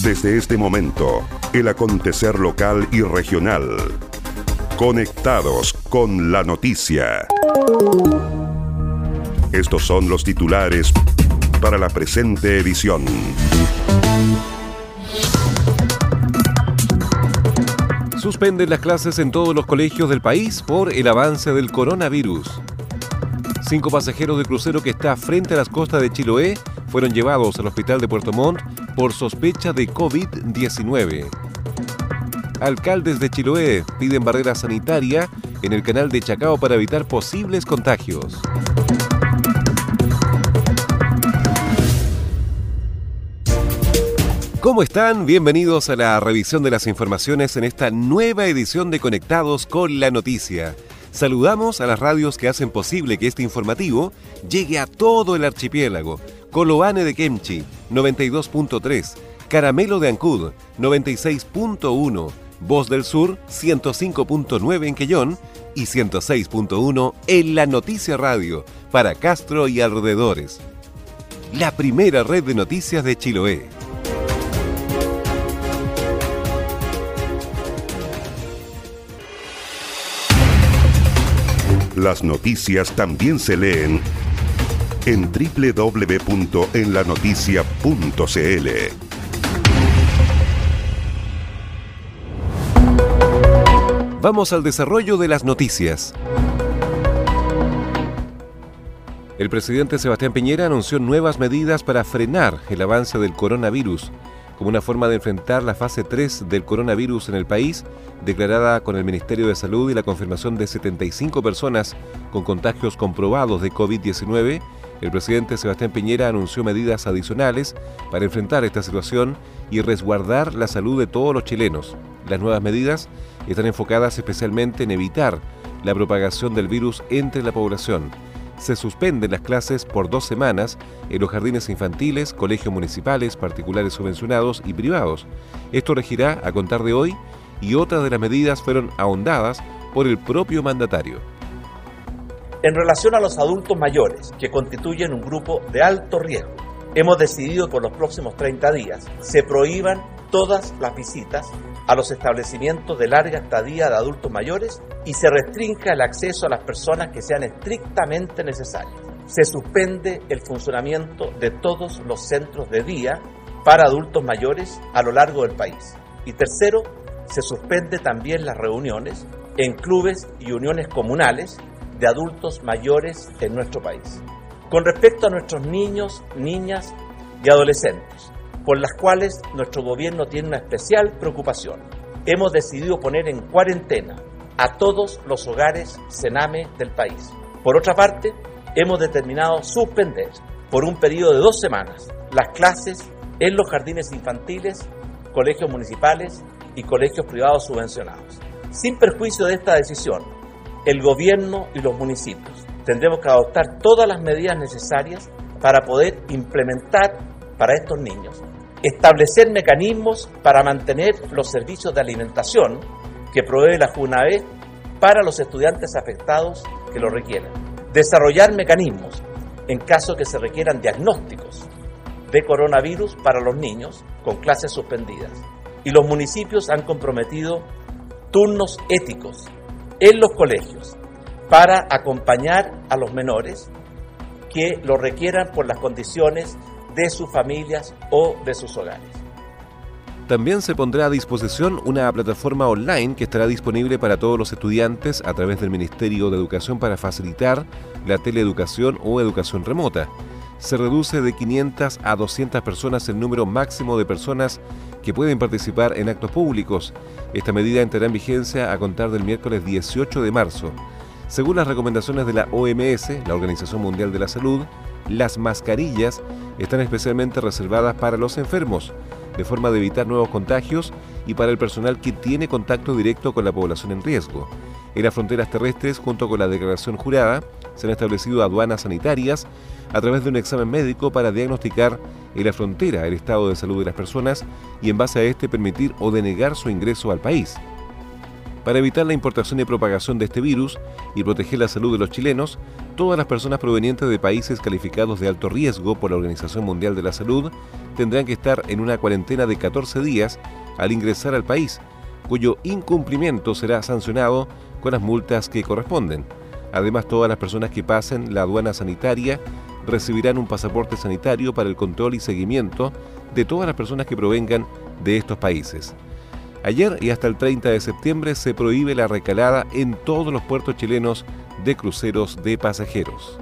Desde este momento, el acontecer local y regional. Conectados con la noticia. Estos son los titulares para la presente edición. Suspenden las clases en todos los colegios del país por el avance del coronavirus. Cinco pasajeros de crucero que está frente a las costas de Chiloé fueron llevados al hospital de Puerto Montt por sospecha de COVID-19. Alcaldes de Chiloé piden barrera sanitaria en el canal de Chacao para evitar posibles contagios. ¿Cómo están? Bienvenidos a la revisión de las informaciones en esta nueva edición de Conectados con la Noticia. Saludamos a las radios que hacen posible que este informativo llegue a todo el archipiélago. Coloane de Kemchi, 92.3, Caramelo de Ancud, 96.1, Voz del Sur, 105.9 en Quellón y 106.1 en La Noticia Radio, para Castro y alrededores. La primera red de noticias de Chiloé. Las noticias también se leen en www.enlanoticia.cl. Vamos al desarrollo de las noticias. El presidente Sebastián Piñera anunció nuevas medidas para frenar el avance del coronavirus como una forma de enfrentar la fase 3 del coronavirus en el país, declarada con el Ministerio de Salud y la confirmación de 75 personas con contagios comprobados de COVID-19, el presidente Sebastián Piñera anunció medidas adicionales para enfrentar esta situación y resguardar la salud de todos los chilenos. Las nuevas medidas están enfocadas especialmente en evitar la propagación del virus entre la población se suspenden las clases por dos semanas en los jardines infantiles, colegios municipales, particulares subvencionados y privados. Esto regirá a contar de hoy y otras de las medidas fueron ahondadas por el propio mandatario. En relación a los adultos mayores, que constituyen un grupo de alto riesgo, hemos decidido que por los próximos 30 días se prohíban todas las visitas a los establecimientos de larga estadía de adultos mayores y se restrinja el acceso a las personas que sean estrictamente necesarias. Se suspende el funcionamiento de todos los centros de día para adultos mayores a lo largo del país. Y tercero, se suspende también las reuniones en clubes y uniones comunales de adultos mayores en nuestro país. Con respecto a nuestros niños, niñas y adolescentes, por las cuales nuestro gobierno tiene una especial preocupación. Hemos decidido poner en cuarentena a todos los hogares Sename del país. Por otra parte, hemos determinado suspender por un periodo de dos semanas las clases en los jardines infantiles, colegios municipales y colegios privados subvencionados. Sin perjuicio de esta decisión, el gobierno y los municipios tendremos que adoptar todas las medidas necesarias para poder implementar para estos niños establecer mecanismos para mantener los servicios de alimentación que provee la JUNAVE para los estudiantes afectados que lo requieran. Desarrollar mecanismos en caso que se requieran diagnósticos de coronavirus para los niños con clases suspendidas. Y los municipios han comprometido turnos éticos en los colegios para acompañar a los menores que lo requieran por las condiciones de sus familias o de sus hogares. También se pondrá a disposición una plataforma online que estará disponible para todos los estudiantes a través del Ministerio de Educación para facilitar la teleeducación o educación remota. Se reduce de 500 a 200 personas el número máximo de personas que pueden participar en actos públicos. Esta medida entrará en vigencia a contar del miércoles 18 de marzo. Según las recomendaciones de la OMS, la Organización Mundial de la Salud, las mascarillas están especialmente reservadas para los enfermos, de forma de evitar nuevos contagios y para el personal que tiene contacto directo con la población en riesgo. En las fronteras terrestres, junto con la declaración jurada, se han establecido aduanas sanitarias a través de un examen médico para diagnosticar en la frontera el estado de salud de las personas y en base a este permitir o denegar su ingreso al país. Para evitar la importación y propagación de este virus y proteger la salud de los chilenos, todas las personas provenientes de países calificados de alto riesgo por la Organización Mundial de la Salud tendrán que estar en una cuarentena de 14 días al ingresar al país, cuyo incumplimiento será sancionado con las multas que corresponden. Además, todas las personas que pasen la aduana sanitaria recibirán un pasaporte sanitario para el control y seguimiento de todas las personas que provengan de estos países. Ayer y hasta el 30 de septiembre se prohíbe la recalada en todos los puertos chilenos de cruceros de pasajeros.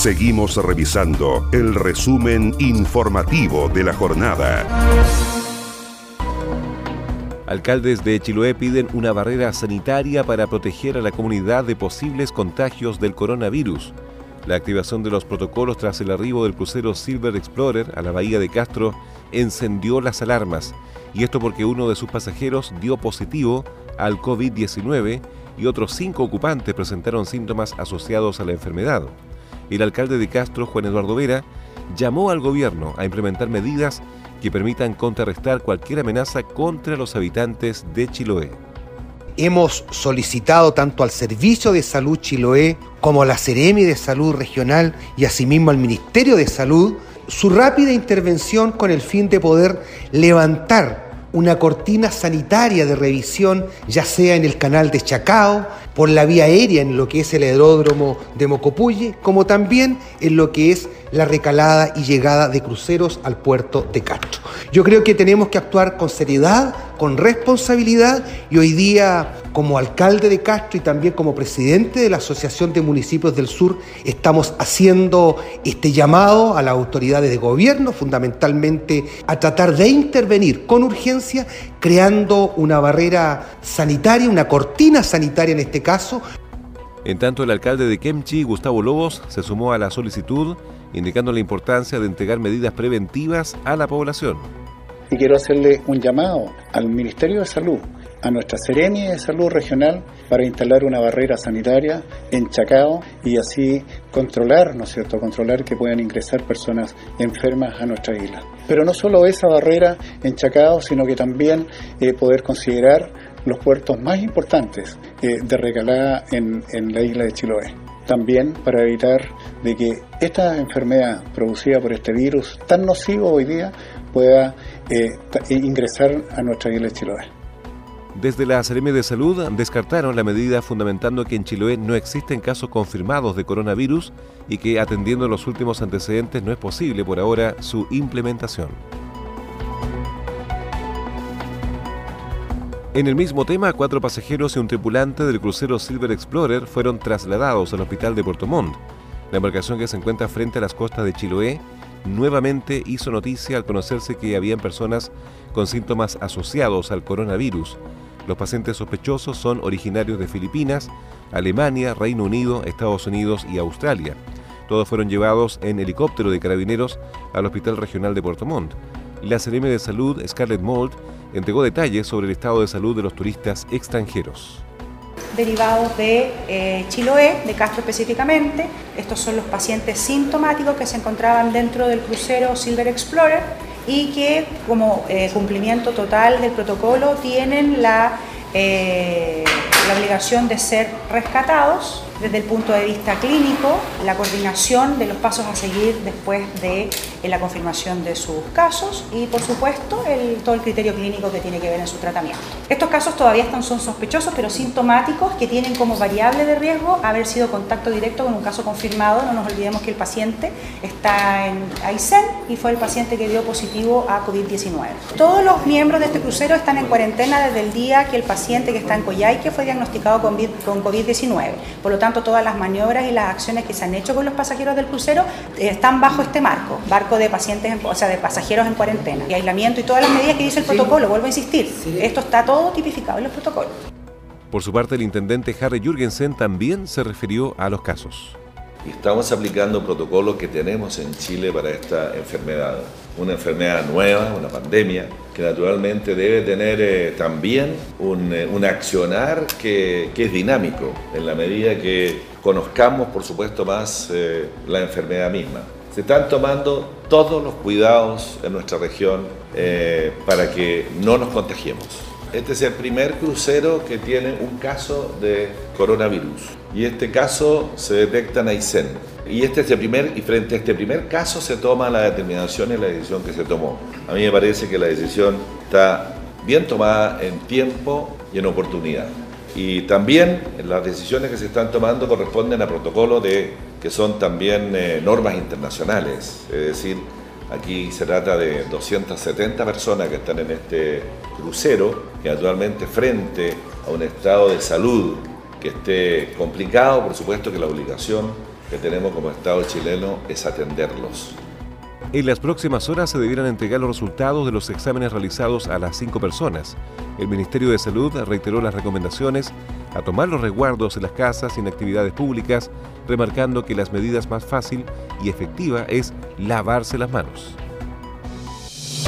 Seguimos revisando el resumen informativo de la jornada. Alcaldes de Chiloé piden una barrera sanitaria para proteger a la comunidad de posibles contagios del coronavirus. La activación de los protocolos tras el arribo del crucero Silver Explorer a la bahía de Castro encendió las alarmas, y esto porque uno de sus pasajeros dio positivo al COVID-19 y otros cinco ocupantes presentaron síntomas asociados a la enfermedad. El alcalde de Castro, Juan Eduardo Vera, llamó al gobierno a implementar medidas que permitan contrarrestar cualquier amenaza contra los habitantes de Chiloé. Hemos solicitado tanto al Servicio de Salud Chiloé como a la Ceremi de Salud Regional y asimismo al Ministerio de Salud su rápida intervención con el fin de poder levantar una cortina sanitaria de revisión, ya sea en el canal de Chacao, por la vía aérea en lo que es el aeródromo de Mocopulle, como también en lo que es la recalada y llegada de cruceros al puerto de Castro. Yo creo que tenemos que actuar con seriedad, con responsabilidad y hoy día como alcalde de Castro y también como presidente de la Asociación de Municipios del Sur estamos haciendo este llamado a las autoridades de gobierno, fundamentalmente a tratar de intervenir con urgencia, creando una barrera sanitaria, una cortina sanitaria en este caso. En tanto, el alcalde de Kemchi, Gustavo Lobos, se sumó a la solicitud, indicando la importancia de entregar medidas preventivas a la población. Y quiero hacerle un llamado al Ministerio de Salud a nuestra Sereni de Salud Regional para instalar una barrera sanitaria en Chacao y así controlar, ¿no es cierto?, controlar que puedan ingresar personas enfermas a nuestra isla. Pero no solo esa barrera en Chacao, sino que también eh, poder considerar los puertos más importantes eh, de recalada en, en la isla de Chiloé también para evitar de que esta enfermedad producida por este virus tan nocivo hoy día pueda eh, ingresar a nuestra isla de Chiloé. Desde la Seremi de Salud descartaron la medida fundamentando que en Chiloé no existen casos confirmados de coronavirus y que atendiendo los últimos antecedentes no es posible por ahora su implementación. En el mismo tema, cuatro pasajeros y un tripulante del crucero Silver Explorer fueron trasladados al hospital de Puerto Montt. La embarcación que se encuentra frente a las costas de Chiloé nuevamente hizo noticia al conocerse que habían personas con síntomas asociados al coronavirus. Los pacientes sospechosos son originarios de Filipinas, Alemania, Reino Unido, Estados Unidos y Australia. Todos fueron llevados en helicóptero de carabineros al Hospital Regional de Puerto Montt. La CRM de Salud, Scarlett Mold, entregó detalles sobre el estado de salud de los turistas extranjeros derivados de eh, Chiloé, de Castro específicamente. Estos son los pacientes sintomáticos que se encontraban dentro del crucero Silver Explorer y que como eh, cumplimiento total del protocolo tienen la, eh, la obligación de ser rescatados desde el punto de vista clínico, la coordinación de los pasos a seguir después de la confirmación de sus casos y, por supuesto, el, todo el criterio clínico que tiene que ver en su tratamiento. Estos casos todavía están, son sospechosos, pero sintomáticos que tienen como variable de riesgo haber sido contacto directo con un caso confirmado. No nos olvidemos que el paciente está en Aysén y fue el paciente que dio positivo a COVID-19. Todos los miembros de este crucero están en cuarentena desde el día que el paciente que está en Coyhaique fue diagnosticado con COVID-19. Por lo tanto, todas las maniobras y las acciones que se han hecho con los pasajeros del crucero eh, están bajo este marco, barco de pacientes, o sea, de pasajeros en cuarentena, y aislamiento y todas las medidas que dice el protocolo, vuelvo a insistir, esto está todo tipificado en los protocolos. Por su parte, el intendente Harry Jürgensen también se refirió a los casos. estamos aplicando protocolos que tenemos en Chile para esta enfermedad. Una enfermedad nueva, una pandemia, que naturalmente debe tener eh, también un, eh, un accionar que, que, es dinámico, en la medida que conozcamos, por supuesto, más eh, la enfermedad misma. Se están tomando todos los cuidados en nuestra región eh, para que no nos contagiemos. Este es el primer crucero que tiene un caso de coronavirus y este caso se detecta en Aysén. Y, este es el primer, y frente a este primer caso se toma la determinación y la decisión que se tomó. A mí me parece que la decisión está bien tomada en tiempo y en oportunidad. Y también las decisiones que se están tomando corresponden a protocolos de, que son también eh, normas internacionales. Es decir, aquí se trata de 270 personas que están en este crucero, que actualmente frente a un estado de salud que esté complicado, por supuesto que la obligación que tenemos como Estado chileno es atenderlos. En las próximas horas se debieran entregar los resultados de los exámenes realizados a las cinco personas. El Ministerio de Salud reiteró las recomendaciones a tomar los resguardos en las casas y en actividades públicas, remarcando que las medidas más fácil y efectiva es lavarse las manos.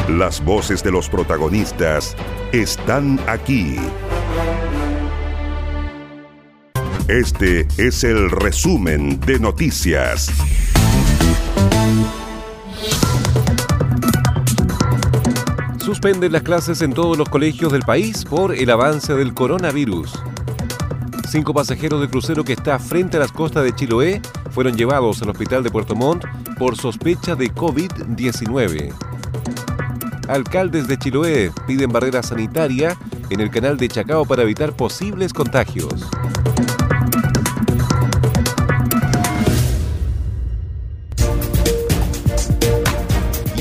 Las voces de los protagonistas están aquí. Este es el resumen de noticias. Suspenden las clases en todos los colegios del país por el avance del coronavirus. Cinco pasajeros de crucero que está frente a las costas de Chiloé fueron llevados al hospital de Puerto Montt por sospecha de COVID-19. Alcaldes de Chiloé piden barrera sanitaria en el canal de Chacao para evitar posibles contagios.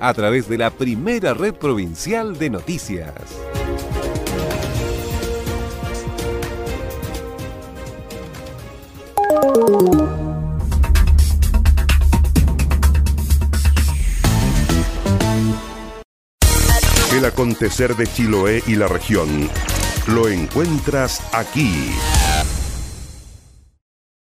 a través de la primera red provincial de noticias. El acontecer de Chiloé y la región lo encuentras aquí.